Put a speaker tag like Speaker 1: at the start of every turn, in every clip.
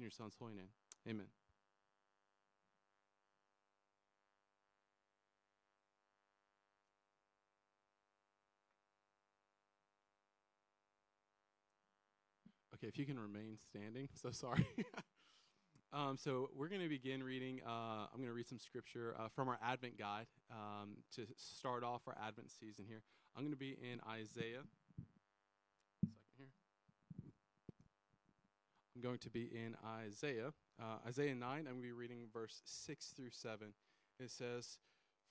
Speaker 1: in your Son's holy name. Amen. Okay, if you can remain standing. So sorry. um, so we're going to begin reading. Uh, I'm going to read some scripture uh, from our Advent guide um, to start off our Advent season here. I'm going to be in Isaiah. Second here. I'm going to be in Isaiah. Uh, Isaiah 9, I'm going to be reading verse 6 through 7. It says,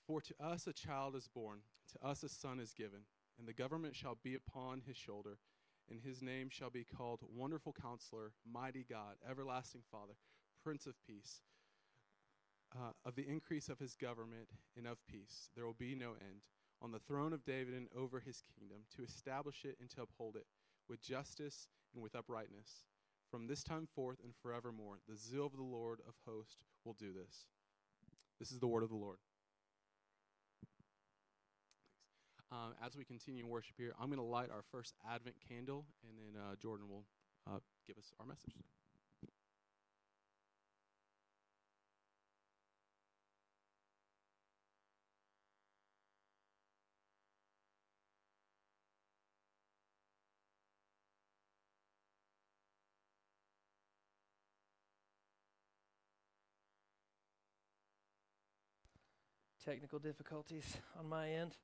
Speaker 1: For to us a child is born, to us a son is given, and the government shall be upon his shoulder and his name shall be called Wonderful Counselor, Mighty God, Everlasting Father, Prince of Peace. Uh, of the increase of his government and of peace, there will be no end. On the throne of David and over his kingdom, to establish it and to uphold it with justice and with uprightness. From this time forth and forevermore, the zeal of the Lord of hosts will do this. This is the word of the Lord. um, as we continue worship here, I'm going to light our first Advent candle, and then uh, Jordan will uh, give us our message.
Speaker 2: Technical difficulties on my end.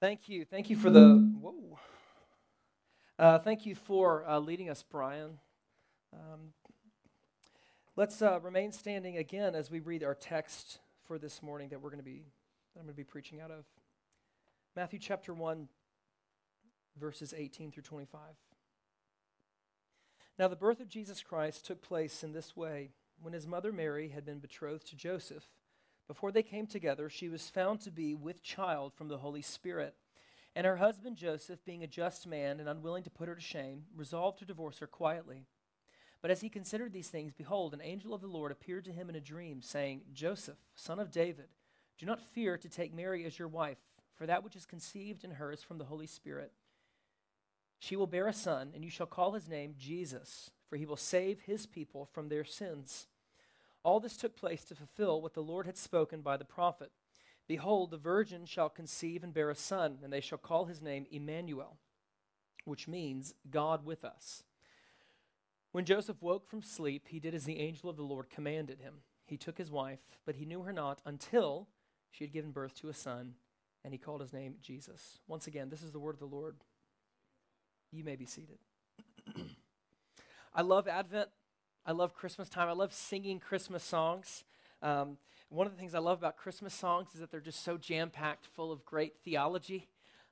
Speaker 2: Thank you. Thank you for the. Whoa. Uh, thank you for uh, leading us, Brian. Um, let's uh, remain standing again as we read our text for this morning that we're going to be I'm going to be preaching out of. Matthew chapter 1 verses 18 through 25. Now the birth of Jesus Christ took place in this way when his mother Mary had been betrothed to Joseph before they came together, she was found to be with child from the Holy Spirit. And her husband Joseph, being a just man and unwilling to put her to shame, resolved to divorce her quietly. But as he considered these things, behold, an angel of the Lord appeared to him in a dream, saying, Joseph, son of David, do not fear to take Mary as your wife, for that which is conceived in her is from the Holy Spirit. She will bear a son, and you shall call his name Jesus, for he will save his people from their sins. All this took place to fulfill what the Lord had spoken by the prophet. Behold, the virgin shall conceive and bear a son, and they shall call his name Emmanuel, which means God with us. When Joseph woke from sleep, he did as the angel of the Lord commanded him. He took his wife, but he knew her not until she had given birth to a son, and he called his name Jesus. Once again, this is the word of the Lord. You may be seated. I love Advent. I love Christmas time. I love singing Christmas songs. Um, one of the things I love about Christmas songs is that they're just so jam packed, full of great theology.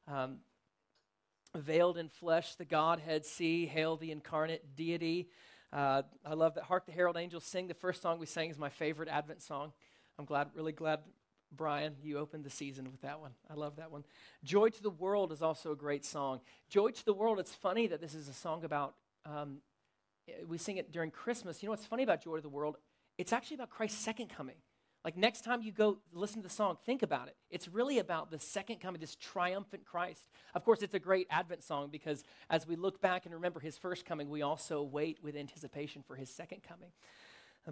Speaker 2: Um, veiled in flesh, the Godhead see, hail the incarnate deity. Uh, I love that Hark the Herald Angels Sing. The first song we sang is my favorite Advent song. I'm glad, really glad, Brian, you opened the season with that one. I love that one. Joy to the World is also a great song. Joy to the World, it's funny that this is a song about um, we sing it during Christmas. You know what's funny about Joy to the World? It's actually about Christ's second coming. Like next time you go listen to the song, think about it. It's really about the second coming, this triumphant Christ. Of course, it's a great Advent song because as we look back and remember his first coming, we also wait with anticipation for his second coming.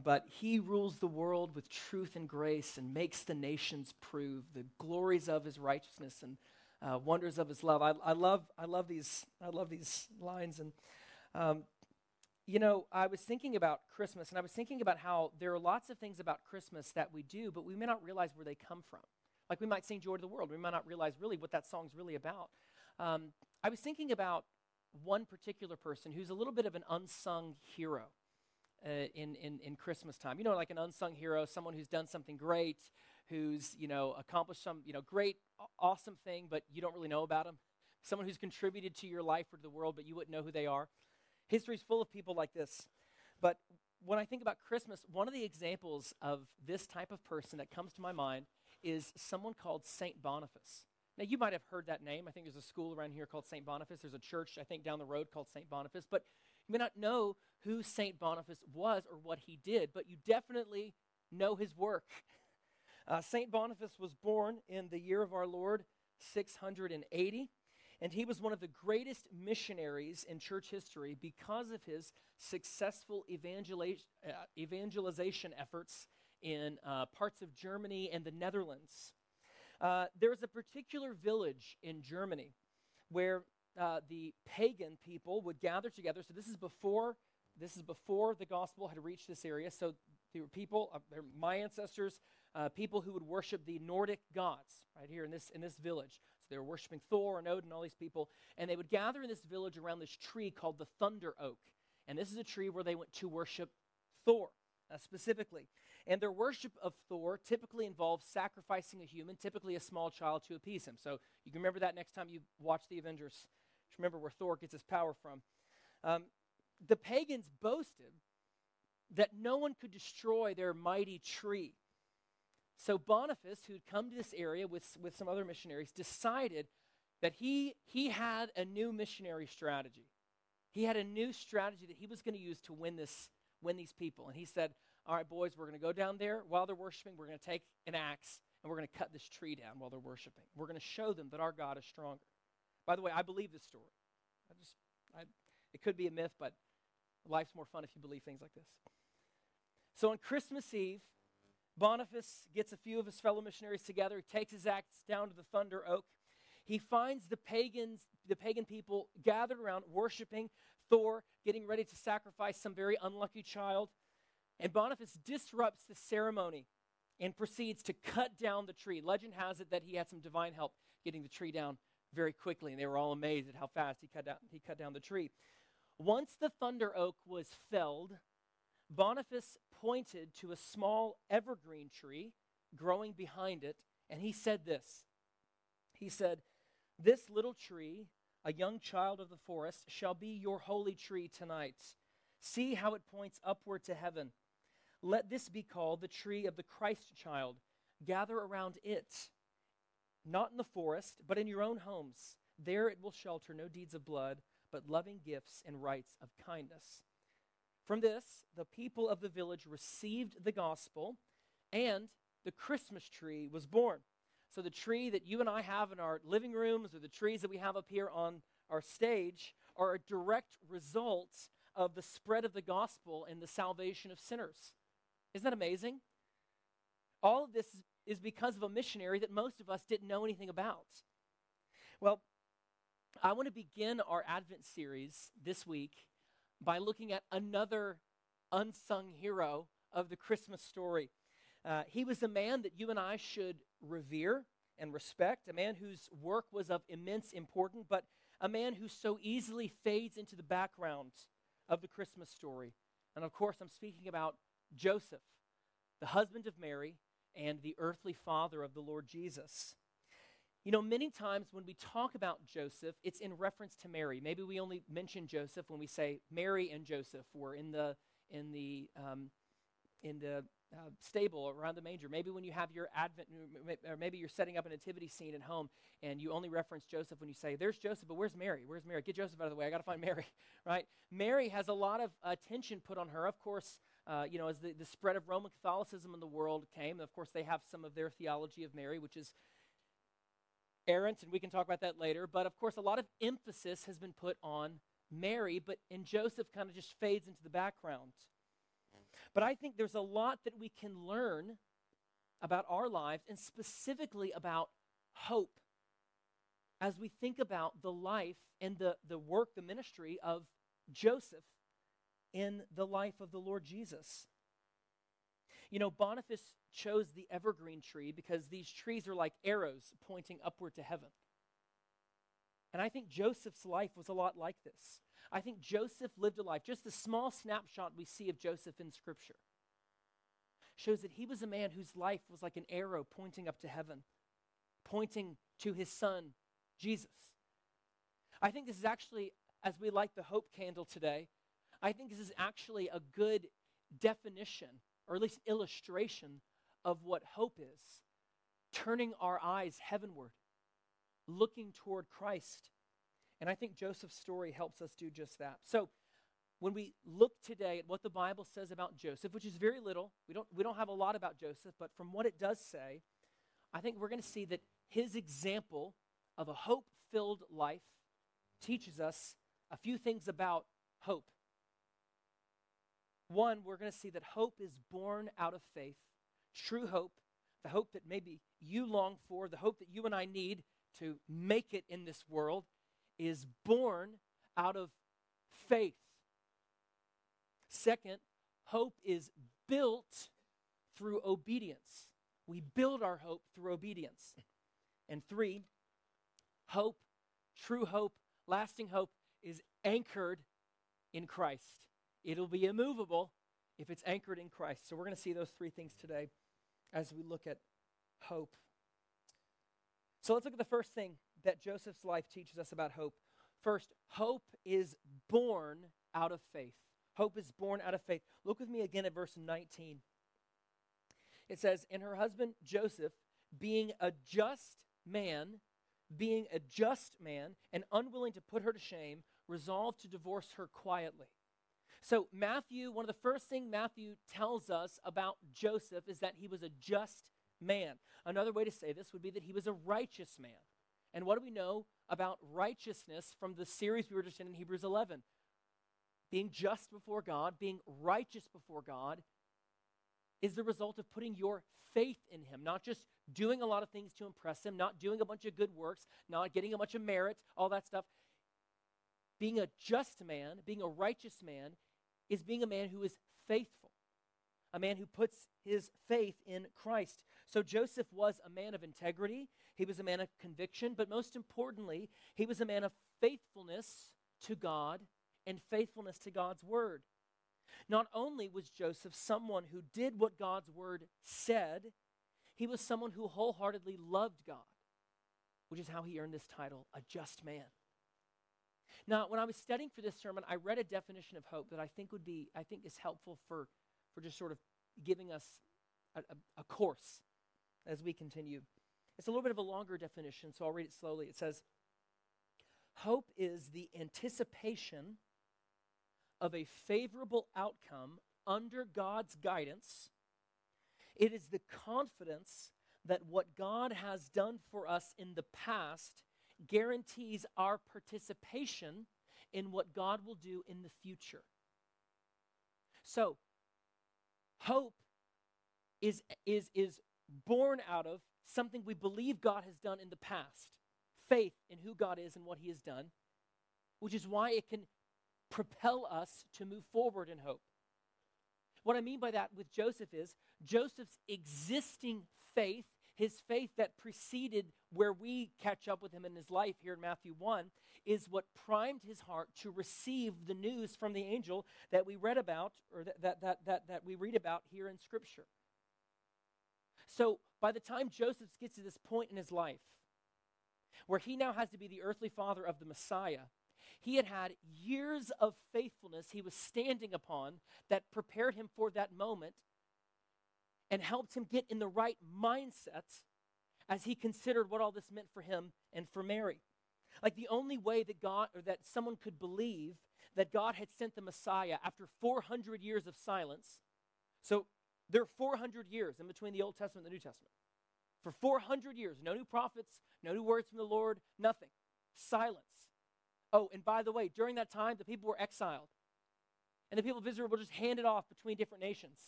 Speaker 2: But he rules the world with truth and grace and makes the nations prove the glories of his righteousness and uh, wonders of his love. I, I, love, I love these, I love these lines. And um, you know, I was thinking about Christmas, and I was thinking about how there are lots of things about Christmas that we do, but we may not realize where they come from. Like we might sing Joy to the World, we might not realize really what that song's really about. Um, I was thinking about one particular person who's a little bit of an unsung hero uh, in, in, in Christmas time. You know, like an unsung hero, someone who's done something great, who's, you know, accomplished some, you know, great, awesome thing, but you don't really know about them. Someone who's contributed to your life or to the world, but you wouldn't know who they are. History's full of people like this. But when I think about Christmas, one of the examples of this type of person that comes to my mind is someone called St. Boniface. Now, you might have heard that name. I think there's a school around here called St. Boniface. There's a church, I think, down the road called St. Boniface. But you may not know who St. Boniface was or what he did, but you definitely know his work. Uh, St. Boniface was born in the year of our Lord 680. And he was one of the greatest missionaries in church history because of his successful uh, evangelization efforts in uh, parts of Germany and the Netherlands. Uh, there's a particular village in Germany where uh, the pagan people would gather together. So this is before this is before the gospel had reached this area. So there were people, uh, my ancestors, uh, people who would worship the Nordic gods right here in this in this village. They were worshiping Thor and Odin, all these people, and they would gather in this village around this tree called the Thunder Oak. And this is a tree where they went to worship Thor uh, specifically. And their worship of Thor typically involves sacrificing a human, typically a small child, to appease him. So you can remember that next time you watch the Avengers. Just remember where Thor gets his power from. Um, the pagans boasted that no one could destroy their mighty tree. So Boniface, who'd come to this area with, with some other missionaries, decided that he, he had a new missionary strategy. He had a new strategy that he was going to use to win, this, win these people. And he said, All right, boys, we're going to go down there while they're worshiping. We're going to take an axe and we're going to cut this tree down while they're worshiping. We're going to show them that our God is stronger. By the way, I believe this story. I just, I, it could be a myth, but life's more fun if you believe things like this. So on Christmas Eve, Boniface gets a few of his fellow missionaries together. He takes his axe down to the Thunder Oak. He finds the pagans, the pagan people gathered around worshiping Thor, getting ready to sacrifice some very unlucky child. And Boniface disrupts the ceremony and proceeds to cut down the tree. Legend has it that he had some divine help getting the tree down very quickly, and they were all amazed at how fast he cut down, he cut down the tree. Once the thunder oak was felled, Boniface pointed to a small evergreen tree growing behind it, and he said this. He said, This little tree, a young child of the forest, shall be your holy tree tonight. See how it points upward to heaven. Let this be called the tree of the Christ child. Gather around it, not in the forest, but in your own homes. There it will shelter no deeds of blood, but loving gifts and rites of kindness. From this, the people of the village received the gospel, and the Christmas tree was born. So, the tree that you and I have in our living rooms, or the trees that we have up here on our stage, are a direct result of the spread of the gospel and the salvation of sinners. Isn't that amazing? All of this is because of a missionary that most of us didn't know anything about. Well, I want to begin our Advent series this week by looking at another unsung hero of the Christmas story. Uh, he was a man that you and I should revere and respect, a man whose work was of immense importance, but a man who so easily fades into the background of the Christmas story. And of course, I'm speaking about Joseph, the husband of Mary and the earthly father of the Lord Jesus. You know, many times when we talk about Joseph, it's in reference to Mary. Maybe we only mention Joseph when we say Mary and Joseph were in the in the um, in the uh, stable around the manger. Maybe when you have your Advent, or maybe you're setting up a nativity scene at home, and you only reference Joseph when you say, "There's Joseph, but where's Mary? Where's Mary? Get Joseph out of the way. I got to find Mary." Right? Mary has a lot of attention put on her. Of course, uh, you know, as the, the spread of Roman Catholicism in the world came, of course, they have some of their theology of Mary, which is errant, and we can talk about that later. But of course, a lot of emphasis has been put on Mary, but and Joseph kind of just fades into the background. But I think there's a lot that we can learn about our lives and specifically about hope as we think about the life and the, the work, the ministry of Joseph in the life of the Lord Jesus. You know, Boniface chose the evergreen tree because these trees are like arrows pointing upward to heaven. And I think Joseph's life was a lot like this. I think Joseph lived a life, just the small snapshot we see of Joseph in Scripture, shows that he was a man whose life was like an arrow pointing up to heaven, pointing to his son, Jesus. I think this is actually, as we light the hope candle today, I think this is actually a good definition, or at least illustration, of what hope is turning our eyes heavenward, looking toward Christ. And I think Joseph's story helps us do just that. So, when we look today at what the Bible says about Joseph, which is very little, we don't, we don't have a lot about Joseph, but from what it does say, I think we're going to see that his example of a hope filled life teaches us a few things about hope. One, we're going to see that hope is born out of faith, true hope, the hope that maybe you long for, the hope that you and I need to make it in this world, is born out of faith. Second, hope is built through obedience. We build our hope through obedience. And three, hope, true hope, lasting hope, is anchored in Christ. It'll be immovable if it's anchored in Christ. So we're going to see those three things today as we look at hope. So let's look at the first thing that Joseph's life teaches us about hope. First, hope is born out of faith. Hope is born out of faith. Look with me again at verse 19. It says, And her husband Joseph, being a just man, being a just man and unwilling to put her to shame, resolved to divorce her quietly. So, Matthew, one of the first things Matthew tells us about Joseph is that he was a just man. Another way to say this would be that he was a righteous man. And what do we know about righteousness from the series we were just in in Hebrews 11? Being just before God, being righteous before God, is the result of putting your faith in Him, not just doing a lot of things to impress Him, not doing a bunch of good works, not getting a bunch of merit, all that stuff. Being a just man, being a righteous man, is being a man who is faithful, a man who puts his faith in Christ. So Joseph was a man of integrity, he was a man of conviction, but most importantly, he was a man of faithfulness to God and faithfulness to God's word. Not only was Joseph someone who did what God's word said, he was someone who wholeheartedly loved God, which is how he earned this title, a just man. Now, when I was studying for this sermon, I read a definition of hope that I think would be, I think is helpful for, for just sort of giving us a, a, a course as we continue. It's a little bit of a longer definition, so I'll read it slowly. It says, Hope is the anticipation of a favorable outcome under God's guidance. It is the confidence that what God has done for us in the past guarantees our participation in what God will do in the future. So, hope is, is, is born out of something we believe God has done in the past faith in who God is and what He has done, which is why it can propel us to move forward in hope. What I mean by that with Joseph is Joseph's existing faith, his faith that preceded where we catch up with him in his life here in Matthew 1, is what primed his heart to receive the news from the angel that we read about, or that, that, that, that, that we read about here in Scripture. So by the time Joseph gets to this point in his life, where he now has to be the earthly father of the Messiah, he had had years of faithfulness he was standing upon that prepared him for that moment and helped him get in the right mindset as he considered what all this meant for him and for Mary. Like the only way that God or that someone could believe that God had sent the Messiah after 400 years of silence. So there are 400 years in between the Old Testament and the New Testament. For 400 years, no new prophets, no new words from the Lord, nothing. Silence. Oh, and by the way, during that time, the people were exiled. And the people of Israel were just handed off between different nations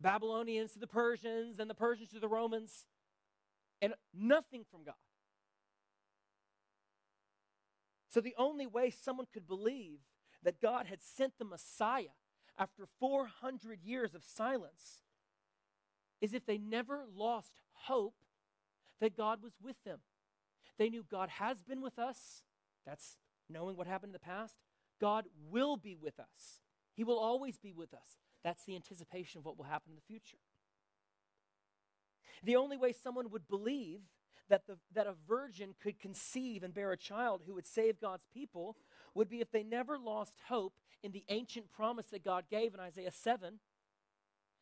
Speaker 2: Babylonians to the Persians, and the Persians to the Romans, and nothing from God. So the only way someone could believe that God had sent the Messiah after 400 years of silence is if they never lost hope that God was with them. They knew God has been with us, that's knowing what happened in the past. God will be with us, He will always be with us. That's the anticipation of what will happen in the future. The only way someone would believe that, the, that a virgin could conceive and bear a child who would save God's people would be if they never lost hope in the ancient promise that God gave in Isaiah 7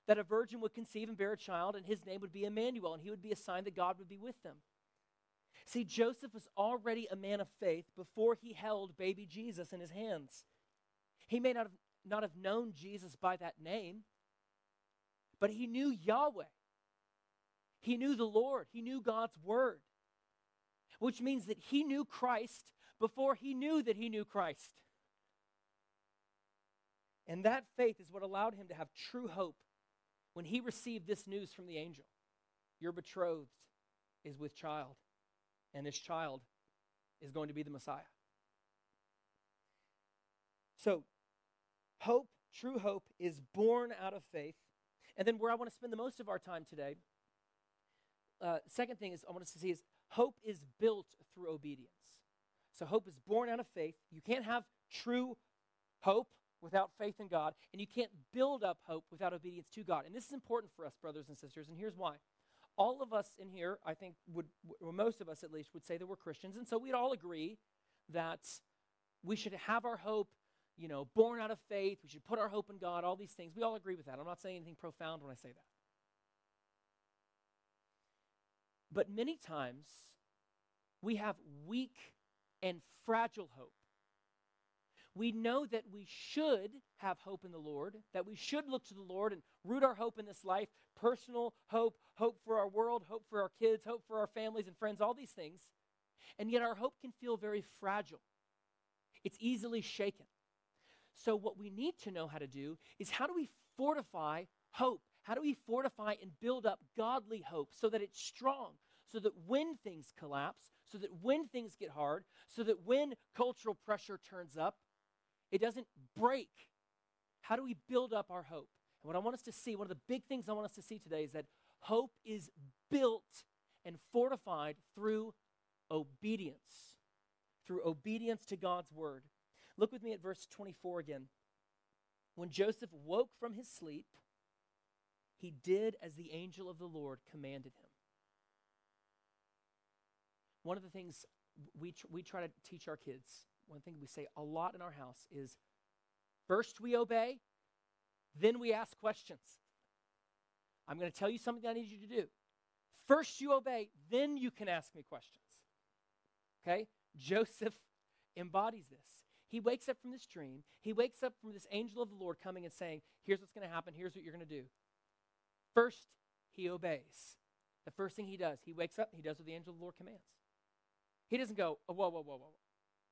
Speaker 2: that a virgin would conceive and bear a child, and his name would be Emmanuel, and he would be a sign that God would be with them. See, Joseph was already a man of faith before he held baby Jesus in his hands. He may not have, not have known Jesus by that name, but he knew Yahweh. He knew the Lord. He knew God's word. which means that he knew Christ before he knew that he knew Christ. And that faith is what allowed him to have true hope when he received this news from the angel Your betrothed is with child, and this child is going to be the Messiah. So, hope, true hope, is born out of faith. And then, where I want to spend the most of our time today, uh, second thing is I want us to see is hope is built through obedience. So, hope is born out of faith. You can't have true hope without faith in God, and you can't build up hope without obedience to God. And this is important for us, brothers and sisters, and here's why. All of us in here, I think, would, or most of us at least, would say that we're Christians, and so we'd all agree that we should have our hope, you know, born out of faith. We should put our hope in God, all these things. We all agree with that. I'm not saying anything profound when I say that. But many times, we have weak and fragile hope we know that we should have hope in the Lord, that we should look to the Lord and root our hope in this life personal hope, hope for our world, hope for our kids, hope for our families and friends, all these things. And yet our hope can feel very fragile, it's easily shaken. So, what we need to know how to do is how do we fortify hope? How do we fortify and build up godly hope so that it's strong, so that when things collapse, so that when things get hard, so that when cultural pressure turns up, it doesn't break. How do we build up our hope? And what I want us to see, one of the big things I want us to see today is that hope is built and fortified through obedience, through obedience to God's word. Look with me at verse 24 again. When Joseph woke from his sleep, he did as the angel of the Lord commanded him. One of the things we, tr- we try to teach our kids one thing we say a lot in our house is first we obey, then we ask questions. I'm going to tell you something I need you to do. First you obey, then you can ask me questions. Okay? Joseph embodies this. He wakes up from this dream. He wakes up from this angel of the Lord coming and saying, Here's what's going to happen. Here's what you're going to do. First, he obeys. The first thing he does, he wakes up, he does what the angel of the Lord commands. He doesn't go, oh, whoa, whoa, whoa, whoa.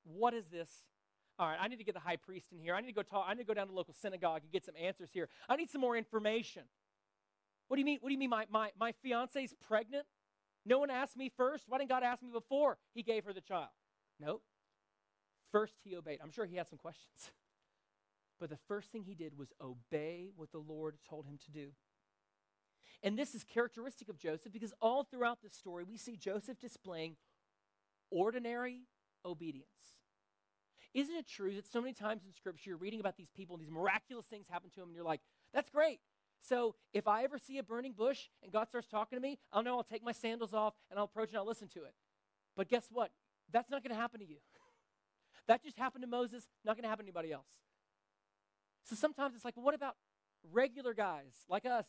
Speaker 2: What is this? All right, I need to get the high priest in here. I need to go talk. I need to go down to the local synagogue and get some answers here. I need some more information. What do you mean? What do you mean my, my, my fiance's pregnant? No one asked me first. Why didn't God ask me before he gave her the child? Nope. First, he obeyed. I'm sure he had some questions. But the first thing he did was obey what the Lord told him to do. And this is characteristic of Joseph because all throughout the story, we see Joseph displaying ordinary obedience. Isn't it true that so many times in Scripture you're reading about these people and these miraculous things happen to them and you're like, that's great. So if I ever see a burning bush and God starts talking to me, I'll know I'll take my sandals off and I'll approach and I'll listen to it. But guess what? That's not going to happen to you. That just happened to Moses, not going to happen to anybody else. So sometimes it's like, well, what about regular guys like us?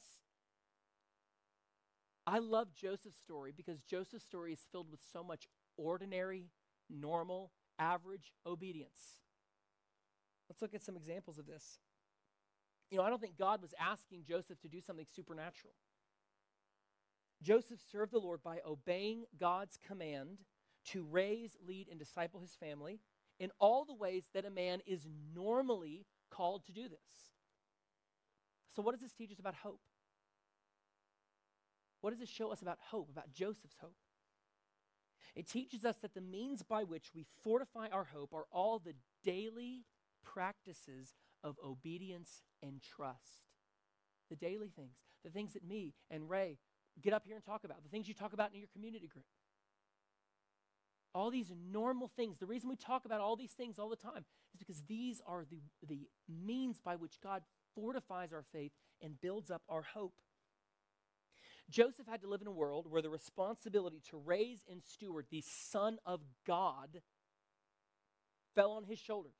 Speaker 2: I love Joseph's story because Joseph's story is filled with so much ordinary normal, average obedience. Let's look at some examples of this. You know, I don't think God was asking Joseph to do something supernatural. Joseph served the Lord by obeying God's command to raise, lead, and disciple his family in all the ways that a man is normally called to do this. So, what does this teach us about hope? What does it show us about hope, about Joseph's hope? It teaches us that the means by which we fortify our hope are all the daily practices of obedience and trust. The daily things, the things that me and Ray get up here and talk about, the things you talk about in your community group. All these normal things. The reason we talk about all these things all the time is because these are the, the means by which God fortifies our faith and builds up our hope. Joseph had to live in a world where the responsibility to raise and steward the Son of God fell on his shoulders.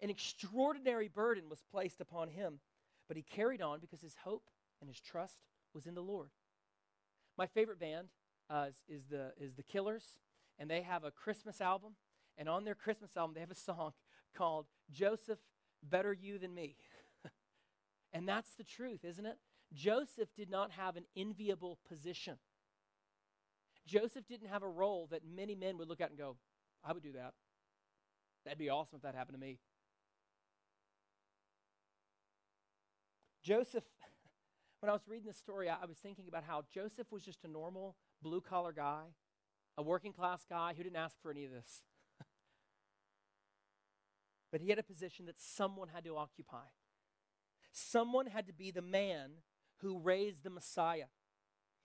Speaker 2: An extraordinary burden was placed upon him, but he carried on because his hope and his trust was in the Lord. My favorite band uh, is, is, the, is the Killers, and they have a Christmas album. And on their Christmas album, they have a song called Joseph, Better You Than Me. and that's the truth, isn't it? Joseph did not have an enviable position. Joseph didn't have a role that many men would look at and go, I would do that. That'd be awesome if that happened to me. Joseph, when I was reading this story, I was thinking about how Joseph was just a normal blue collar guy, a working class guy who didn't ask for any of this. but he had a position that someone had to occupy. Someone had to be the man who raised the Messiah.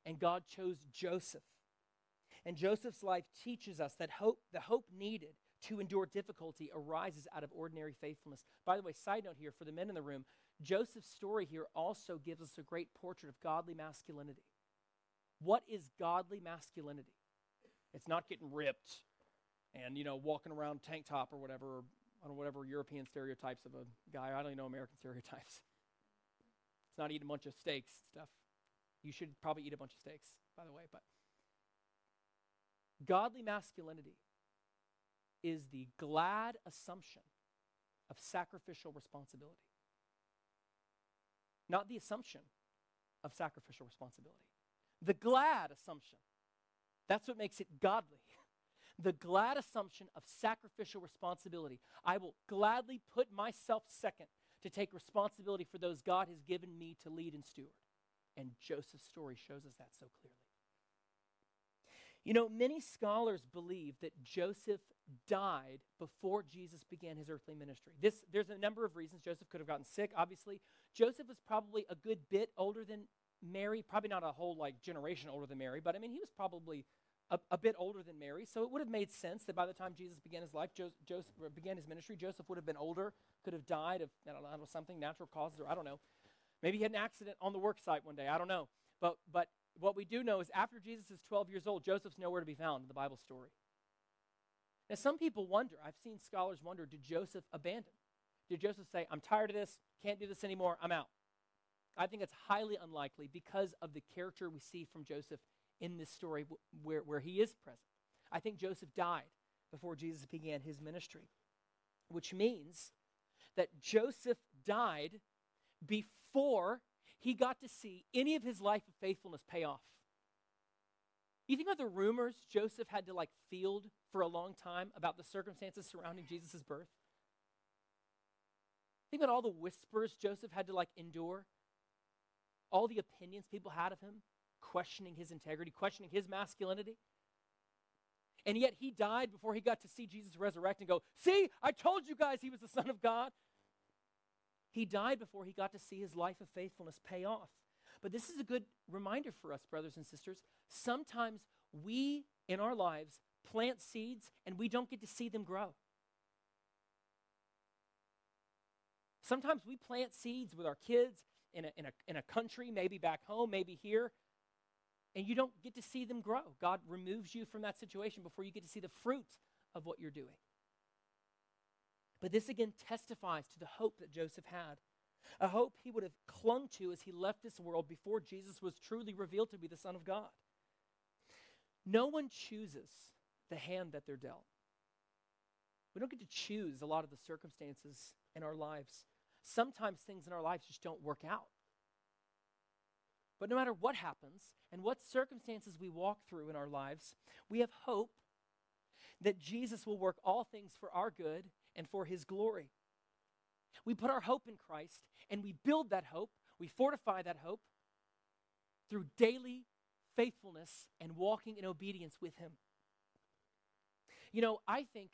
Speaker 2: And God chose Joseph. And Joseph's life teaches us that hope, the hope needed to endure difficulty arises out of ordinary faithfulness. By the way, side note here for the men in the room, Joseph's story here also gives us a great portrait of godly masculinity. What is godly masculinity? It's not getting ripped and, you know, walking around tank top or whatever, or whatever European stereotypes of a guy. I don't even know American stereotypes. It's not eating a bunch of steaks stuff. You should probably eat a bunch of steaks, by the way, but godly masculinity is the glad assumption of sacrificial responsibility. Not the assumption of sacrificial responsibility. The glad assumption. That's what makes it godly. The glad assumption of sacrificial responsibility. I will gladly put myself second to take responsibility for those God has given me to lead and steward. And Joseph's story shows us that so clearly. You know, many scholars believe that Joseph died before Jesus began his earthly ministry. This, there's a number of reasons. Joseph could have gotten sick, obviously. Joseph was probably a good bit older than Mary, probably not a whole like generation older than Mary, but I mean, he was probably a, a bit older than Mary. So it would have made sense that by the time Jesus began his life, jo- Joseph began his ministry, Joseph would have been older, could have died of I don't know, something, natural causes, or I don't know. Maybe he had an accident on the work site one day. I don't know. But, but what we do know is after Jesus is 12 years old, Joseph's nowhere to be found in the Bible story. Now, some people wonder, I've seen scholars wonder, did Joseph abandon? Did Joseph say, I'm tired of this, can't do this anymore, I'm out? I think it's highly unlikely because of the character we see from Joseph in this story where, where he is present. I think Joseph died before Jesus began his ministry, which means that Joseph died before he got to see any of his life of faithfulness pay off. You think about the rumors Joseph had to like field for a long time about the circumstances surrounding Jesus' birth? Think about all the whispers Joseph had to like endure, all the opinions people had of him, questioning his integrity, questioning his masculinity. And yet he died before he got to see Jesus resurrect and go, See, I told you guys he was the Son of God. He died before he got to see his life of faithfulness pay off. But this is a good reminder for us, brothers and sisters. Sometimes we, in our lives, plant seeds and we don't get to see them grow. Sometimes we plant seeds with our kids in a, in, a, in a country, maybe back home, maybe here, and you don't get to see them grow. God removes you from that situation before you get to see the fruit of what you're doing. But this again testifies to the hope that Joseph had a hope he would have clung to as he left this world before Jesus was truly revealed to be the Son of God. No one chooses the hand that they're dealt. We don't get to choose a lot of the circumstances in our lives. Sometimes things in our lives just don't work out. But no matter what happens and what circumstances we walk through in our lives, we have hope that Jesus will work all things for our good and for his glory. We put our hope in Christ and we build that hope, we fortify that hope through daily faithfulness and walking in obedience with him. You know, I think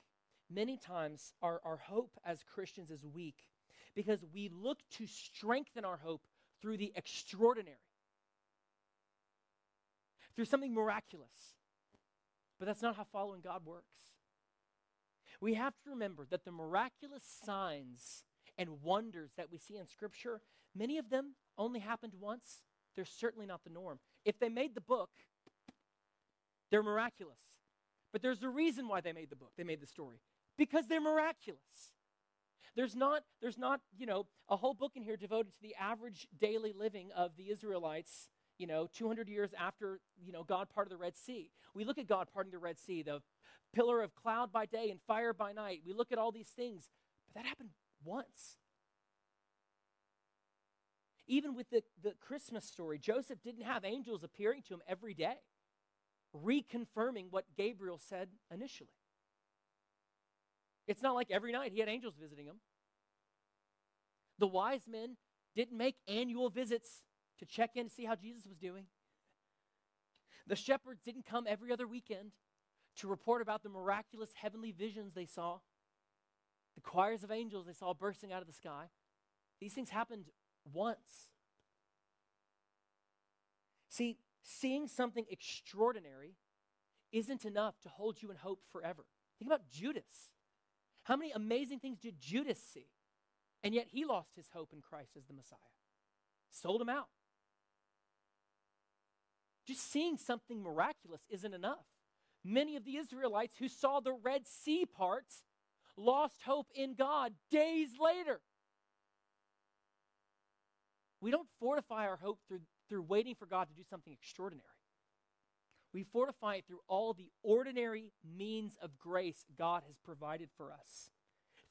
Speaker 2: many times our, our hope as Christians is weak because we look to strengthen our hope through the extraordinary through something miraculous. But that's not how following God works. We have to remember that the miraculous signs and wonders that we see in Scripture, many of them only happened once. They're certainly not the norm. If they made the book, they're miraculous. But there's a reason why they made the book, they made the story. Because they're miraculous. There's not, there's not, you know, a whole book in here devoted to the average daily living of the Israelites you know, 200 years after, you know, God parted the Red Sea. We look at God parting the Red Sea, the pillar of cloud by day and fire by night. We look at all these things, but that happened once. Even with the, the Christmas story, Joseph didn't have angels appearing to him every day. reconfirming what Gabriel said initially. It's not like every night he had angels visiting him. The wise men didn't make annual visits to check in to see how Jesus was doing. The shepherds didn't come every other weekend to report about the miraculous heavenly visions they saw, the choirs of angels they saw bursting out of the sky. These things happened once. See, seeing something extraordinary isn't enough to hold you in hope forever. Think about Judas. How many amazing things did Judas see? And yet he lost his hope in Christ as the Messiah. Sold him out. Just seeing something miraculous isn't enough. Many of the Israelites who saw the Red Sea parts lost hope in God days later. We don't fortify our hope through, through waiting for God to do something extraordinary. We fortify it through all the ordinary means of grace God has provided for us.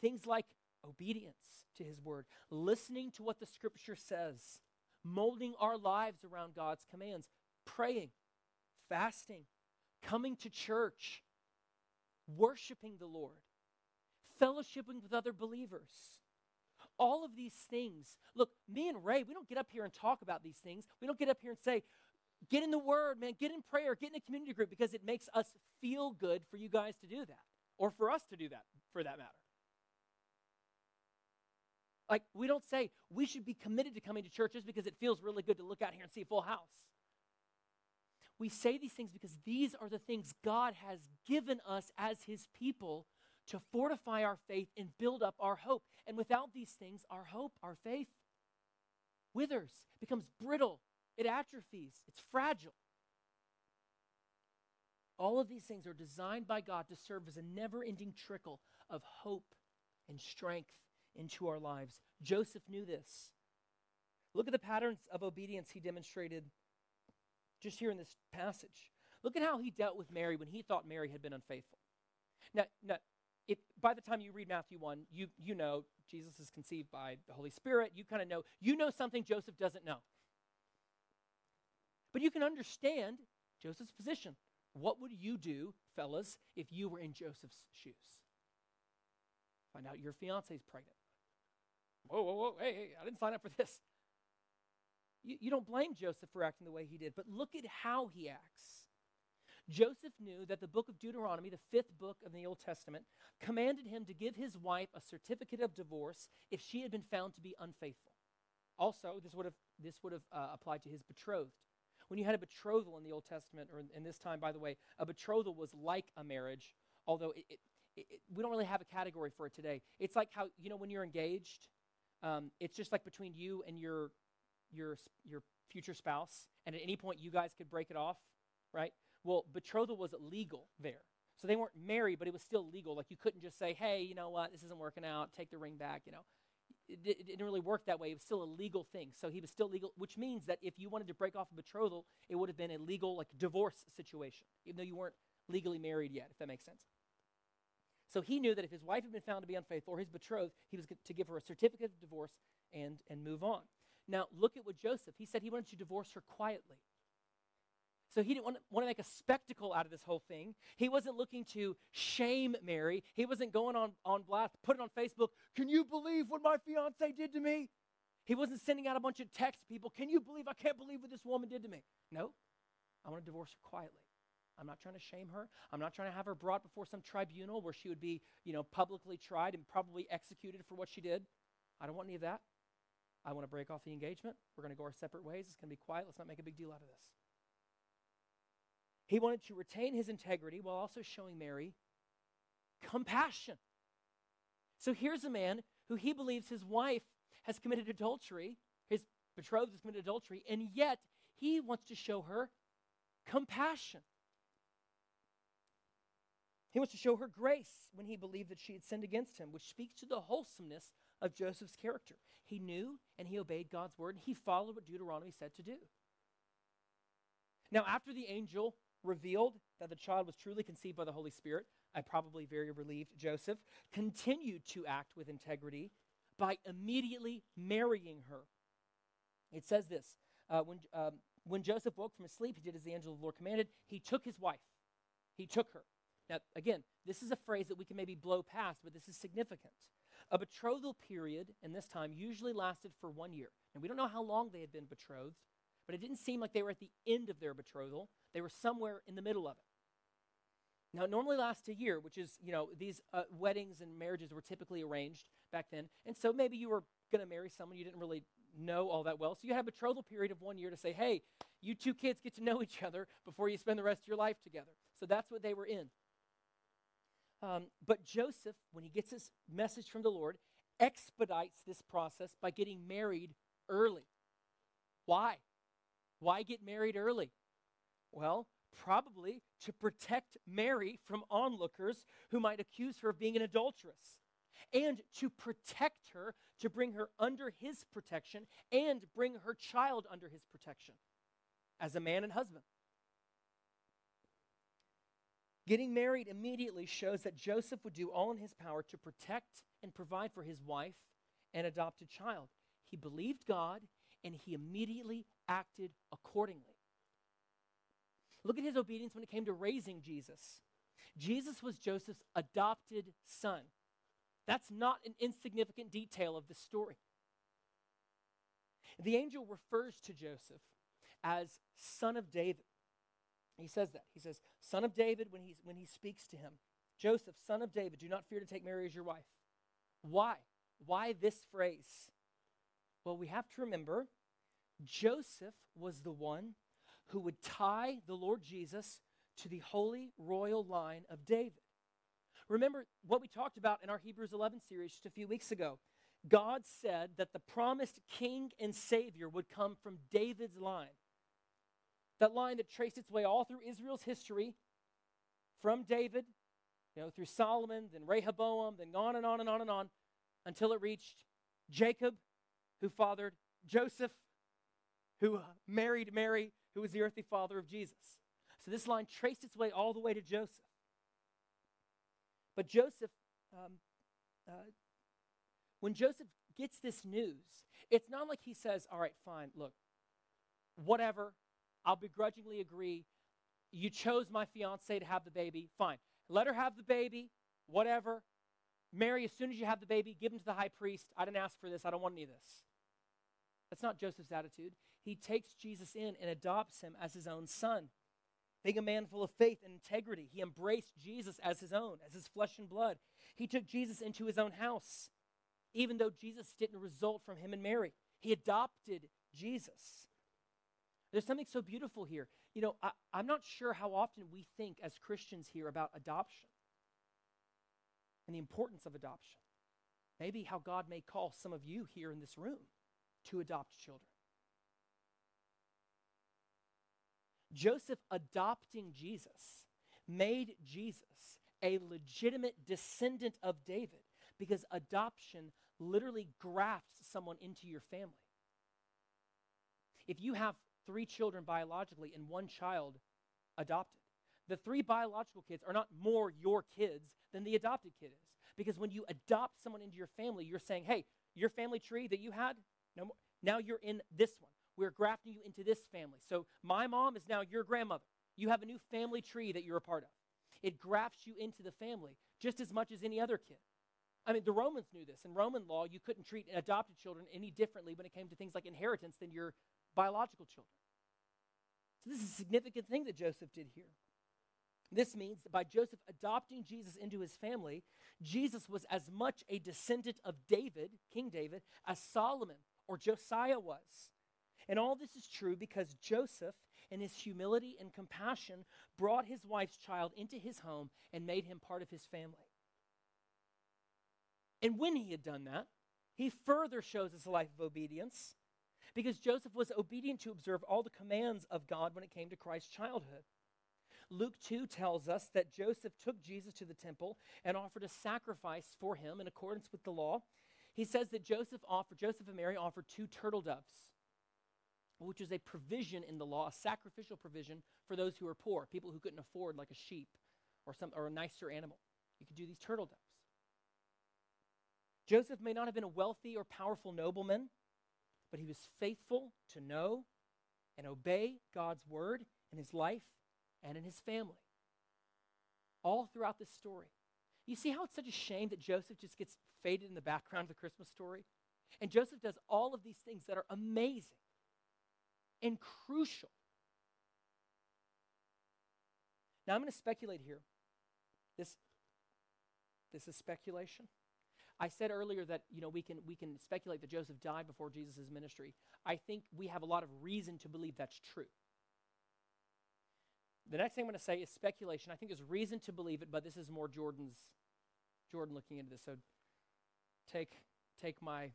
Speaker 2: Things like obedience to His Word, listening to what the Scripture says, molding our lives around God's commands, praying, fasting, coming to church, worshiping the Lord, fellowshipping with other believers. All of these things. Look, me and Ray, we don't get up here and talk about these things. We don't get up here and say, get in the Word, man, get in prayer, get in a community group because it makes us feel good for you guys to do that or for us to do that for that matter. Like, we don't say we should be committed to coming to churches because it feels really good to look out here and see a full house. We say these things because these are the things God has given us as His people to fortify our faith and build up our hope. And without these things, our hope, our faith, withers, becomes brittle, it atrophies, it's fragile. All of these things are designed by God to serve as a never ending trickle of hope and strength into our lives. Joseph knew this. Look at the patterns of obedience he demonstrated just here in this passage. Look at how he dealt with Mary when he thought Mary had been unfaithful. Now, now by the time you read Matthew 1, you, you know Jesus is conceived by the Holy Spirit. You kind of know. You know something Joseph doesn't know. But you can understand Joseph's position. What would you do, fellas, if you were in Joseph's shoes? Find out your fiance is pregnant. Whoa, whoa, whoa, hey, hey, I didn't sign up for this. You, you don't blame Joseph for acting the way he did, but look at how he acts. Joseph knew that the book of Deuteronomy, the fifth book of the Old Testament, commanded him to give his wife a certificate of divorce if she had been found to be unfaithful. Also, this would have, this would have uh, applied to his betrothed. When you had a betrothal in the Old Testament, or in, in this time, by the way, a betrothal was like a marriage, although it, it, it, we don't really have a category for it today. It's like how, you know, when you're engaged, um, it's just like between you and your your, your future spouse, and at any point you guys could break it off, right? Well, betrothal was legal there. So they weren't married, but it was still legal. Like you couldn't just say, hey, you know what, this isn't working out, take the ring back, you know. It, it, didn't really work that way. It was still a legal thing. So he was still legal, which means that if you wanted to break off a betrothal, it would have been a legal, like, divorce situation, even though you weren't legally married yet, if that makes sense. So he knew that if his wife had been found to be unfaithful or his betrothed, he was to give her a certificate of divorce and, and move on. Now, look at what Joseph, he said he wanted to divorce her quietly. So he didn't want to, want to make a spectacle out of this whole thing. He wasn't looking to shame Mary. He wasn't going on, on blast, put it on Facebook. Can you believe what my fiance did to me? He wasn't sending out a bunch of text people. Can you believe I can't believe what this woman did to me? No. I want to divorce her quietly. I'm not trying to shame her. I'm not trying to have her brought before some tribunal where she would be, you know, publicly tried and probably executed for what she did. I don't want any of that. I want to break off the engagement. We're going to go our separate ways. It's going to be quiet. Let's not make a big deal out of this. He wanted to retain his integrity while also showing Mary compassion. So here's a man who he believes his wife has committed adultery, his betrothed has committed adultery, and yet he wants to show her compassion. He wants to show her grace when he believed that she had sinned against him, which speaks to the wholesomeness of Joseph's character. He knew and he obeyed God's word, and he followed what Deuteronomy said to do. Now, after the angel revealed that the child was truly conceived by the Holy Spirit, I probably very relieved Joseph continued to act with integrity by immediately marrying her. It says this uh, when um, when Joseph woke from his sleep, he did as the angel of the Lord commanded. He took his wife. He took her. Now, again, this is a phrase that we can maybe blow past, but this is significant. A betrothal period in this time usually lasted for one year. And we don't know how long they had been betrothed, but it didn't seem like they were at the end of their betrothal. They were somewhere in the middle of it. Now, it normally lasts a year, which is, you know, these uh, weddings and marriages were typically arranged back then. And so maybe you were going to marry someone you didn't really know all that well. So you had a betrothal period of one year to say, hey, you two kids get to know each other before you spend the rest of your life together. So that's what they were in. Um, but Joseph, when he gets this message from the Lord, expedites this process by getting married early. Why? Why get married early? Well, probably to protect Mary from onlookers who might accuse her of being an adulteress, and to protect her, to bring her under his protection, and bring her child under his protection as a man and husband. Getting married immediately shows that Joseph would do all in his power to protect and provide for his wife and adopted child. He believed God and he immediately acted accordingly. Look at his obedience when it came to raising Jesus. Jesus was Joseph's adopted son. That's not an insignificant detail of the story. The angel refers to Joseph as son of David. He says that. He says, son of David, when, he, when he speaks to him. Joseph, son of David, do not fear to take Mary as your wife. Why? Why this phrase? Well, we have to remember Joseph was the one who would tie the Lord Jesus to the holy royal line of David. Remember what we talked about in our Hebrews 11 series just a few weeks ago. God said that the promised king and savior would come from David's line. That line that traced its way all through Israel's history from David, you know, through Solomon, then Rehoboam, then on and on and on and on until it reached Jacob, who fathered Joseph, who married Mary, who was the earthly father of Jesus. So this line traced its way all the way to Joseph. But Joseph, um, uh, when Joseph gets this news, it's not like he says, All right, fine, look, whatever, I'll begrudgingly agree. You chose my fiance to have the baby, fine. Let her have the baby, whatever. Mary, as soon as you have the baby, give him to the high priest. I didn't ask for this. I don't want any of this. That's not Joseph's attitude. He takes Jesus in and adopts him as his own son. Being a man full of faith and integrity, he embraced Jesus as his own, as his flesh and blood. He took Jesus into his own house, even though Jesus didn't result from him and Mary. He adopted Jesus. There's something so beautiful here. You know, I, I'm not sure how often we think as Christians here about adoption and the importance of adoption. Maybe how God may call some of you here in this room to adopt children. Joseph adopting Jesus made Jesus a legitimate descendant of David because adoption literally grafts someone into your family. If you have three children biologically and one child adopted, the three biological kids are not more your kids than the adopted kid is. Because when you adopt someone into your family, you're saying, hey, your family tree that you had, no more, now you're in this one. We're grafting you into this family. So my mom is now your grandmother. You have a new family tree that you're a part of. It grafts you into the family just as much as any other kid. I mean, the Romans knew this. In Roman law, you couldn't treat adopted children any differently when it came to things like inheritance than your biological children. So, this is a significant thing that Joseph did here. This means that by Joseph adopting Jesus into his family, Jesus was as much a descendant of David, King David, as Solomon or Josiah was. And all this is true because Joseph, in his humility and compassion, brought his wife's child into his home and made him part of his family. And when he had done that, he further shows us a life of obedience because Joseph was obedient to observe all the commands of God when it came to Christ's childhood. Luke 2 tells us that Joseph took Jesus to the temple and offered a sacrifice for him in accordance with the law. He says that Joseph offered Joseph and Mary offered two turtle doves, which is a provision in the law, a sacrificial provision for those who are poor, people who couldn't afford like a sheep or some or a nicer animal. You could do these turtle doves. Joseph may not have been a wealthy or powerful nobleman, but he was faithful to know and obey God's word in his life and in his family. All throughout this story. You see how it's such a shame that Joseph just gets faded in the background of the Christmas story? And Joseph does all of these things that are amazing and crucial. Now I'm going to speculate here. This, this is speculation. I said earlier that you know we can we can speculate that Joseph died before Jesus' ministry. I think we have a lot of reason to believe that's true. The next thing I'm going to say is speculation. I think there's reason to believe it, but this is more Jordan's Jordan looking into this. So take take my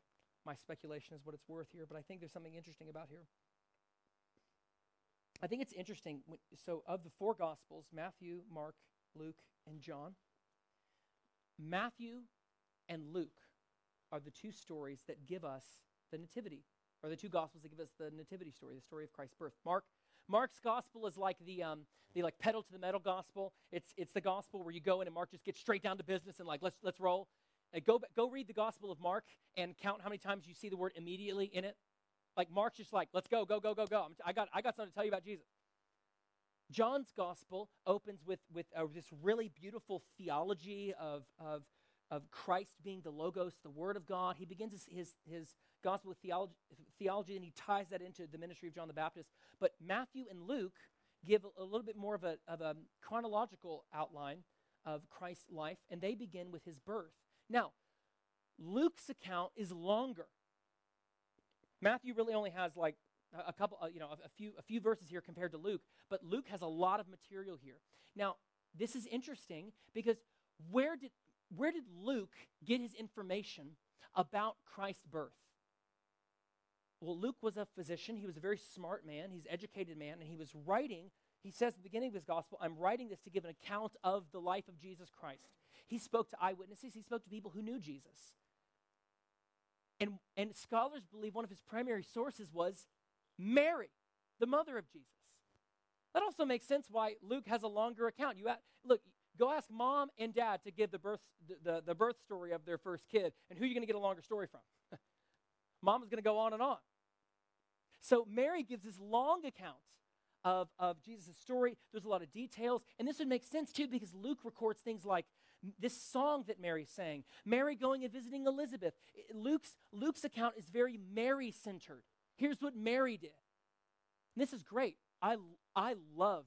Speaker 2: my speculation is what it's worth here, but I think there's something interesting about here. I think it's interesting. So, of the four Gospels Matthew, Mark, Luke, and John Matthew and Luke are the two stories that give us the nativity, or the two gospels that give us the nativity story, the story of Christ's birth. Mark, Mark's gospel is like the um, the like pedal to the metal gospel. It's it's the gospel where you go in and Mark just gets straight down to business and like let's let's roll. Go go read the gospel of Mark and count how many times you see the word immediately in it. Like Mark's just like let's go go go go go. I got I got something to tell you about Jesus. John's gospel opens with with uh, this really beautiful theology of of of Christ being the Logos, the Word of God. He begins his, his, his gospel with theology, theology, and he ties that into the ministry of John the Baptist. But Matthew and Luke give a, a little bit more of a, of a chronological outline of Christ's life, and they begin with his birth. Now, Luke's account is longer. Matthew really only has like a couple, uh, you know, a, few, a few verses here compared to Luke, but Luke has a lot of material here. Now, this is interesting because where did where did Luke get his information about Christ's birth? Well, Luke was a physician. He was a very smart man. He's an educated man. And he was writing, he says at the beginning of his gospel, I'm writing this to give an account of the life of Jesus Christ. He spoke to eyewitnesses, he spoke to people who knew Jesus. And, and scholars believe one of his primary sources was Mary, the mother of Jesus. That also makes sense why Luke has a longer account. You look, Go ask mom and dad to give the birth, the, the, the birth story of their first kid, and who are you going to get a longer story from? mom is going to go on and on. So Mary gives this long account of, of Jesus' story. There's a lot of details, and this would make sense too because Luke records things like this song that Mary sang, Mary going and visiting Elizabeth. Luke's, Luke's account is very Mary centered. Here's what Mary did. This is great. I, I love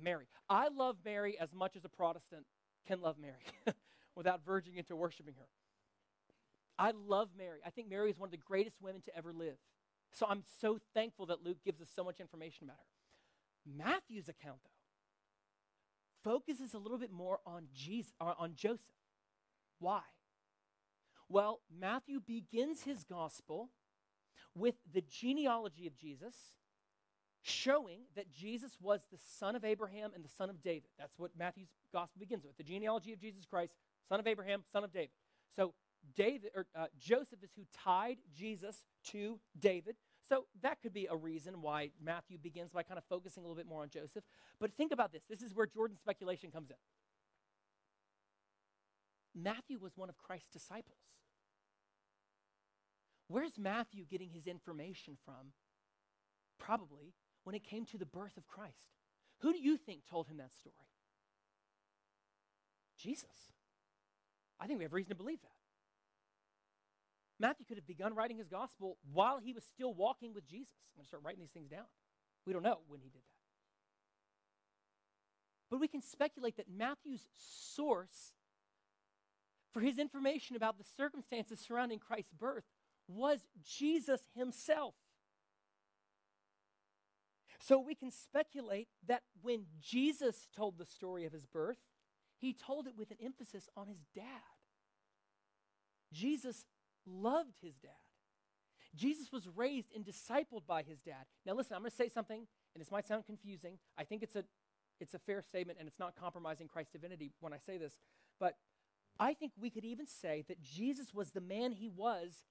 Speaker 2: Mary. I love Mary as much as a Protestant can love Mary without verging into worshiping her. I love Mary. I think Mary is one of the greatest women to ever live. So I'm so thankful that Luke gives us so much information about her. Matthew's account, though, focuses a little bit more on Jesus, on Joseph. Why? Well, Matthew begins his gospel with the genealogy of Jesus showing that Jesus was the son of Abraham and the son of David. That's what Matthew's gospel begins with the genealogy of Jesus Christ, son of Abraham, son of David. So, David or uh, Joseph is who tied Jesus to David. So that could be a reason why Matthew begins by kind of focusing a little bit more on Joseph. But think about this. This is where Jordan's speculation comes in. Matthew was one of Christ's disciples. Where's Matthew getting his information from? Probably when it came to the birth of Christ? Who do you think told him that story? Jesus. I think we have reason to believe that. Matthew could have begun writing his gospel while he was still walking with Jesus. I'm going to start writing these things down. We don't know when he did that. But we can speculate that Matthew's source for his information about the circumstances surrounding Christ's birth was Jesus himself. So we can speculate that when Jesus told the story of his birth, he told it with an emphasis on his dad. Jesus loved his dad. Jesus was raised and discipled by his dad. Now listen, I'm going to say something and this might sound confusing. I think it's a it's a fair statement and it's not compromising Christ's divinity when I say this, but I think we could even say that Jesus was the man he was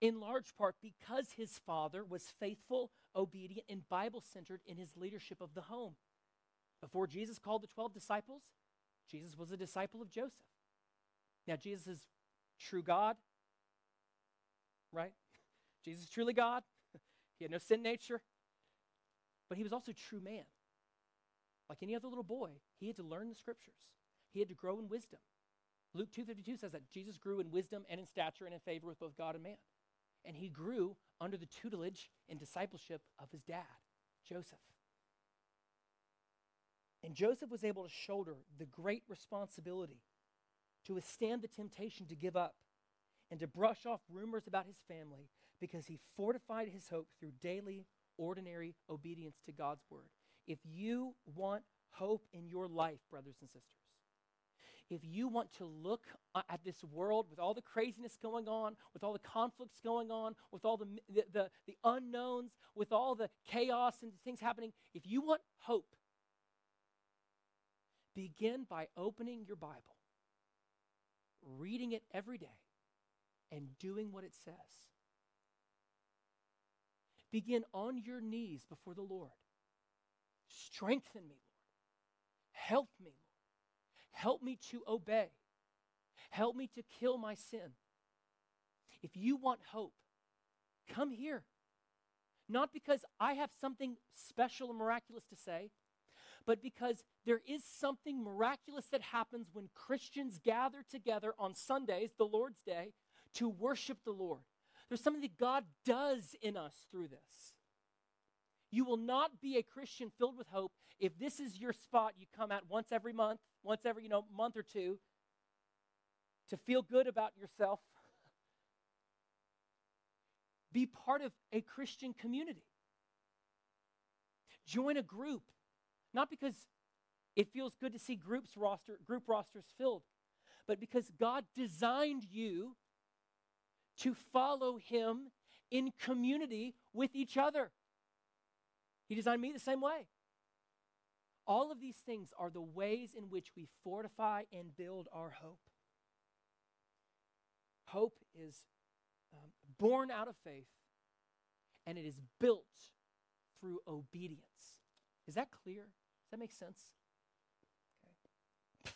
Speaker 2: in large part because his father was faithful, obedient, and Bible centered in his leadership of the home. Before Jesus called the 12 disciples, Jesus was a disciple of Joseph. Now, Jesus is true God, right? Jesus is truly God. he had no sin nature. but he was also true man. Like any other little boy, he had to learn the scriptures. He had to grow in wisdom. Luke 2:52 says that Jesus grew in wisdom and in stature and in favor with both God and man. And he grew under the tutelage and discipleship of his dad, Joseph. And Joseph was able to shoulder the great responsibility to withstand the temptation to give up and to brush off rumors about his family because he fortified his hope through daily, ordinary obedience to God's word. If you want hope in your life, brothers and sisters, if you want to look at this world with all the craziness going on, with all the conflicts going on, with all the, the, the, the unknowns, with all the chaos and things happening, if you want hope, begin by opening your Bible, reading it every day, and doing what it says. Begin on your knees before the Lord. Strengthen me, Lord. Help me, Lord. Help me to obey. Help me to kill my sin. If you want hope, come here. Not because I have something special and miraculous to say, but because there is something miraculous that happens when Christians gather together on Sundays, the Lord's Day, to worship the Lord. There's something that God does in us through this. You will not be a Christian filled with hope if this is your spot you come at once every month, once every, you know, month or two to feel good about yourself. Be part of a Christian community. Join a group, not because it feels good to see groups roster, group rosters filled, but because God designed you to follow him in community with each other. He designed me the same way. All of these things are the ways in which we fortify and build our hope. Hope is um, born out of faith, and it is built through obedience. Is that clear? Does that make sense? Okay.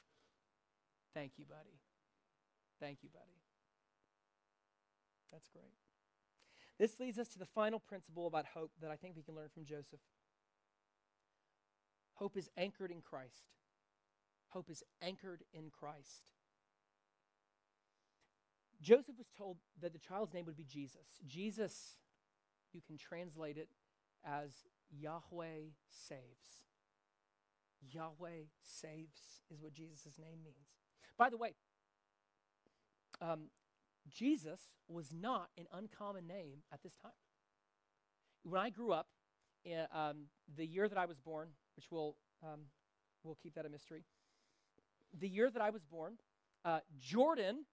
Speaker 2: Thank you, buddy. Thank you, buddy. That's great. This leads us to the final principle about hope that I think we can learn from Joseph. Hope is anchored in Christ. Hope is anchored in Christ. Joseph was told that the child's name would be Jesus. Jesus, you can translate it as Yahweh saves. Yahweh saves is what Jesus' name means. By the way, um, Jesus was not an uncommon name at this time. When I grew up, in, um, the year that I was born, which we'll, um, we'll keep that a mystery, the year that I was born, uh, Jordan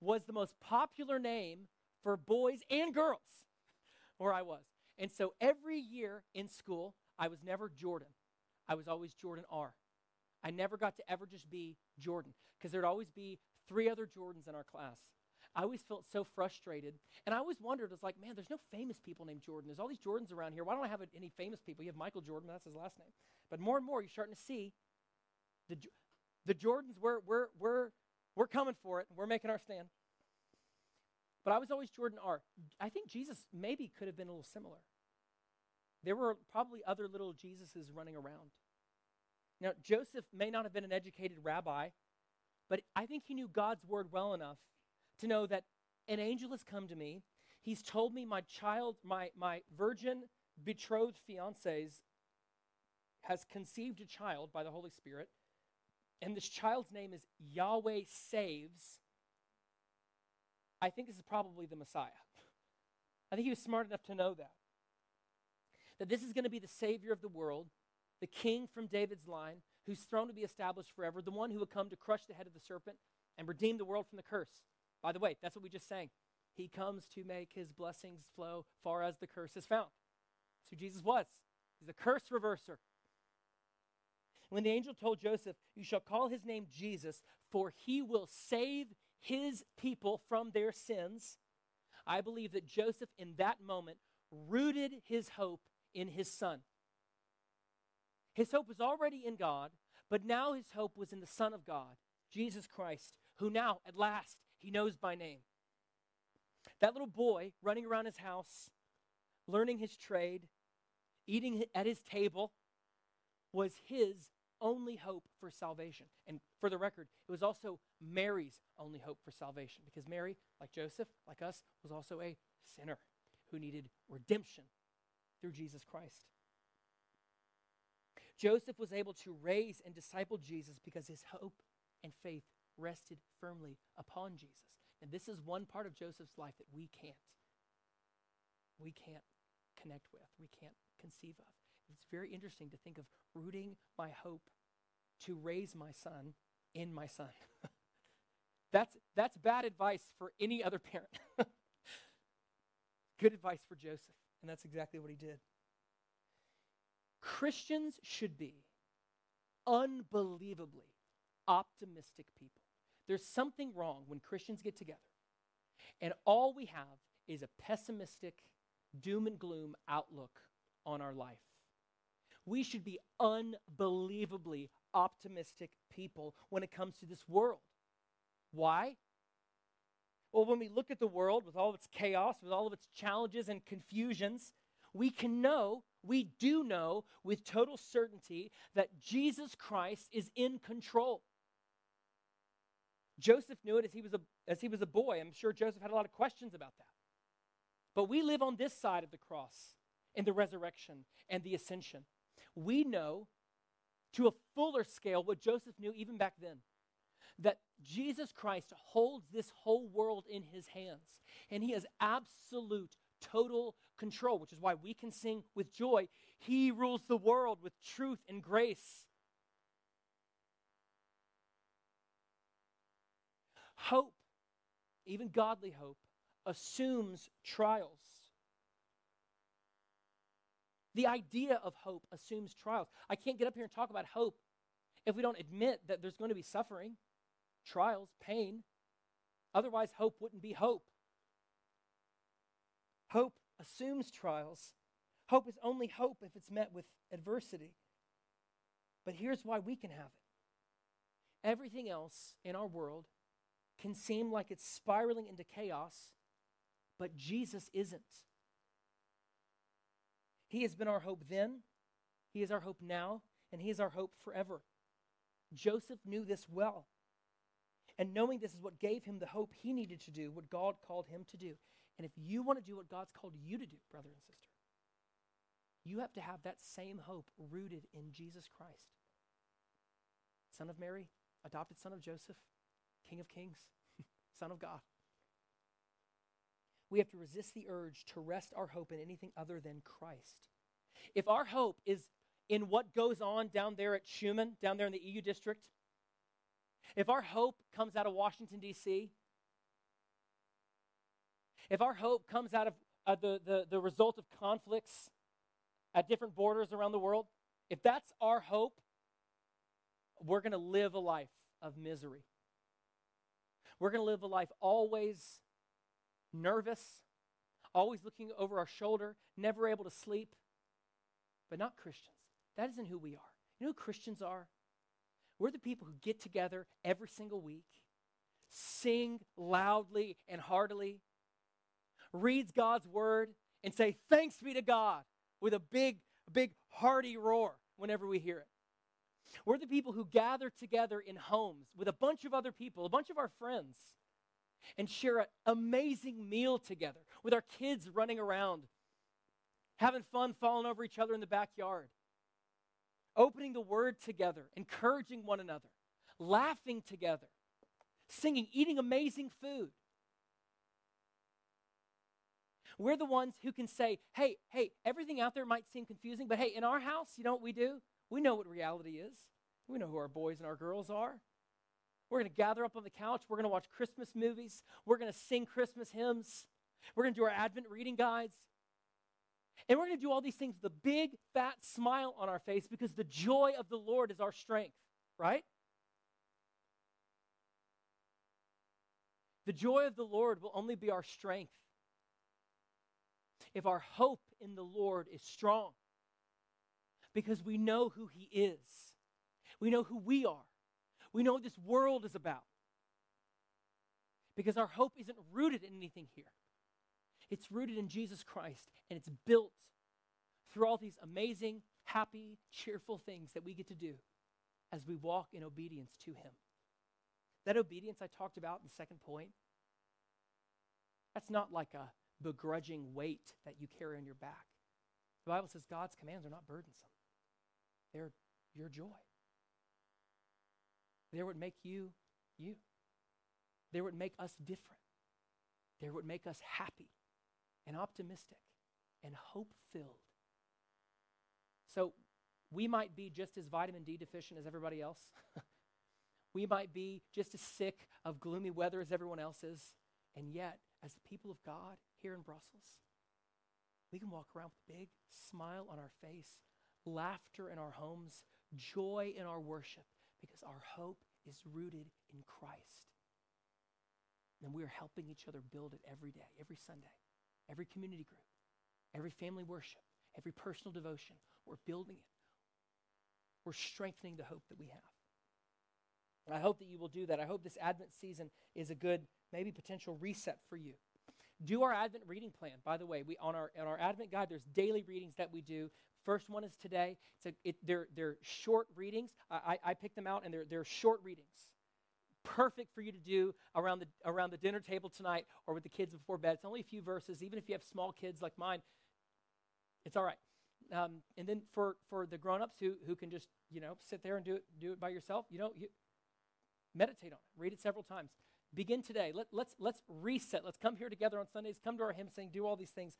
Speaker 2: was the most popular name for boys and girls where I was. And so every year in school, I was never Jordan. I was always Jordan R. I never got to ever just be Jordan because there'd always be three other Jordans in our class. I always felt so frustrated. And I always wondered, it's like, man, there's no famous people named Jordan. There's all these Jordans around here. Why don't I have any famous people? You have Michael Jordan, that's his last name. But more and more, you're starting to see the, the Jordans, we're, we're, we're, we're coming for it. We're making our stand. But I was always Jordan R. I think Jesus maybe could have been a little similar. There were probably other little Jesuses running around. Now, Joseph may not have been an educated rabbi, but I think he knew God's word well enough to know that an angel has come to me. He's told me my child, my, my virgin betrothed fiance's has conceived a child by the Holy Spirit, and this child's name is Yahweh Saves. I think this is probably the Messiah. I think he was smart enough to know that. That this is going to be the Savior of the world, the King from David's line, whose throne to be established forever, the one who would come to crush the head of the serpent and redeem the world from the curse. By the way, that's what we just sang. He comes to make his blessings flow far as the curse is found. That's who Jesus was. He's the curse reverser. When the angel told Joseph, You shall call his name Jesus, for he will save his people from their sins, I believe that Joseph, in that moment, rooted his hope in his son. His hope was already in God, but now his hope was in the Son of God, Jesus Christ, who now, at last, he knows by name. That little boy running around his house, learning his trade, eating at his table was his only hope for salvation. And for the record, it was also Mary's only hope for salvation because Mary, like Joseph, like us, was also a sinner who needed redemption through Jesus Christ. Joseph was able to raise and disciple Jesus because his hope and faith rested firmly upon Jesus. And this is one part of Joseph's life that we can't. We can't connect with, we can't conceive of. It's very interesting to think of rooting my hope to raise my son in my son. that's, that's bad advice for any other parent. Good advice for Joseph, and that's exactly what he did. Christians should be unbelievably optimistic people. There's something wrong when Christians get together and all we have is a pessimistic, doom and gloom outlook on our life. We should be unbelievably optimistic people when it comes to this world. Why? Well, when we look at the world with all of its chaos, with all of its challenges and confusions, we can know, we do know with total certainty that Jesus Christ is in control. Joseph knew it as he was a, as he was a boy. I'm sure Joseph had a lot of questions about that. But we live on this side of the cross in the resurrection and the ascension. We know to a fuller scale what Joseph knew even back then that Jesus Christ holds this whole world in his hands and he has absolute total control, which is why we can sing with joy. He rules the world with truth and grace. Hope, even godly hope, assumes trials. The idea of hope assumes trials. I can't get up here and talk about hope if we don't admit that there's going to be suffering, trials, pain. Otherwise, hope wouldn't be hope. Hope assumes trials. Hope is only hope if it's met with adversity. But here's why we can have it everything else in our world can seem like it's spiraling into chaos, but Jesus isn't. He has been our hope then, He is our hope now, and He is our hope forever. Joseph knew this well. And knowing this is what gave him the hope he needed to do, what God called him to do. And if you want to do what God's called you to do, brother and sister, you have to have that same hope rooted in Jesus Christ. Son of Mary, adopted son of Joseph, King of Kings, Son of God. We have to resist the urge to rest our hope in anything other than Christ. If our hope is in what goes on down there at Schuman, down there in the EU district, if our hope comes out of Washington, D.C., if our hope comes out of uh, the, the, the result of conflicts at different borders around the world, if that's our hope, we're going to live a life of misery. We're going to live a life always nervous, always looking over our shoulder, never able to sleep, but not Christians. That isn't who we are. You know who Christians are? We're the people who get together every single week, sing loudly and heartily, reads God's word, and say, Thanks be to God with a big, big hearty roar whenever we hear it. We're the people who gather together in homes with a bunch of other people, a bunch of our friends, and share an amazing meal together with our kids running around, having fun, falling over each other in the backyard, opening the word together, encouraging one another, laughing together, singing, eating amazing food. We're the ones who can say, hey, hey, everything out there might seem confusing, but hey, in our house, you know what we do? We know what reality is. We know who our boys and our girls are. We're going to gather up on the couch. We're going to watch Christmas movies. We're going to sing Christmas hymns. We're going to do our Advent reading guides. And we're going to do all these things with a big, fat smile on our face because the joy of the Lord is our strength, right? The joy of the Lord will only be our strength if our hope in the Lord is strong because we know who He is. We know who we are. We know what this world is about. Because our hope isn't rooted in anything here, it's rooted in Jesus Christ, and it's built through all these amazing, happy, cheerful things that we get to do as we walk in obedience to Him. That obedience I talked about in the second point, that's not like a begrudging weight that you carry on your back. The Bible says God's commands are not burdensome, they're your joy. They're what make you you. They're what make us different. They're what make us happy and optimistic and hope filled. So we might be just as vitamin D deficient as everybody else. we might be just as sick of gloomy weather as everyone else is. And yet, as the people of God here in Brussels, we can walk around with a big smile on our face, laughter in our homes, joy in our worship, because our hope is rooted in Christ. And we are helping each other build it every day, every Sunday, every community group, every family worship, every personal devotion. We're building it. We're strengthening the hope that we have. And I hope that you will do that. I hope this Advent season is a good, maybe potential reset for you. Do our Advent reading plan. By the way, we on our on our Advent guide, there's daily readings that we do. First one is today. It's a, it, they're, they're short readings. I, I, picked them out, and they're, they're short readings. Perfect for you to do around the, around the dinner table tonight or with the kids before bed. It's only a few verses. Even if you have small kids like mine, it's all right. Um, and then for, for the grown-ups who, who can just, you know, sit there and do it, do it by yourself, you know, you meditate on it. Read it several times. Begin today. Let, let's, let's reset. Let's come here together on Sundays. Come to our hymn sing. Do all these things.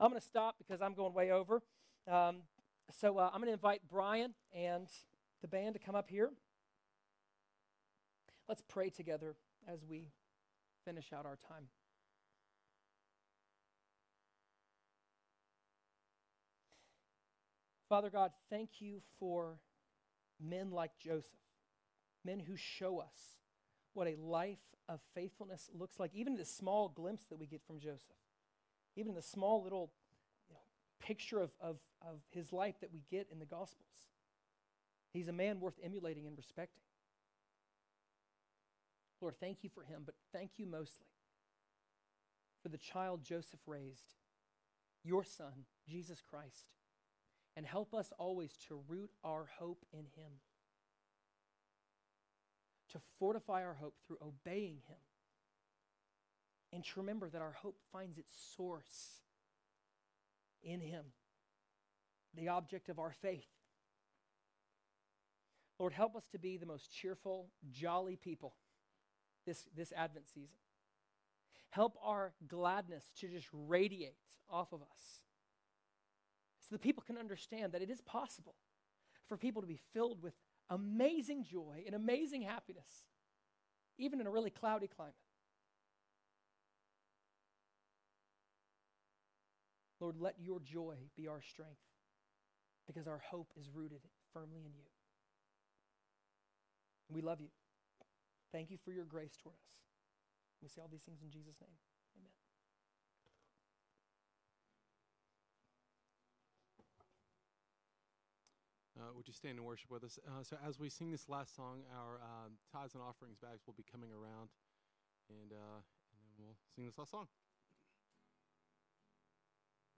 Speaker 2: I'm going to stop because I'm going way over. Um, so uh, I'm going to invite Brian and the band to come up here. Let's pray together as we finish out our time. Father God, thank you for men like Joseph, men who show us what a life of faithfulness looks like, even the small glimpse that we get from Joseph, even the small little picture of, of, of his life that we get in the Gospels. He's a man worth emulating and respecting. Lord, thank you for him, but thank you mostly for the child Joseph raised, your son, Jesus Christ, and help us always to root our hope in him, to fortify our hope through obeying him, and to remember that our hope finds its source in him, the object of our faith. Lord, help us to be the most cheerful, jolly people this, this Advent season. Help our gladness to just radiate off of us so that people can understand that it is possible for people to be filled with amazing joy and amazing happiness, even in a really cloudy climate. Lord, let your joy be our strength because our hope is rooted firmly in you. We love you. Thank you for your grace toward us. We say all these things in Jesus' name. Amen.
Speaker 1: Uh, would you stand and worship with us? Uh, so, as we sing this last song, our um, tithes and offerings bags will be coming around, and, uh, and then we'll sing this last song.